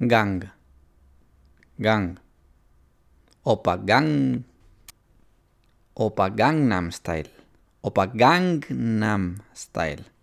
gang, gang. Opa gang, opa Gangnam Style, opa Gangnam Style.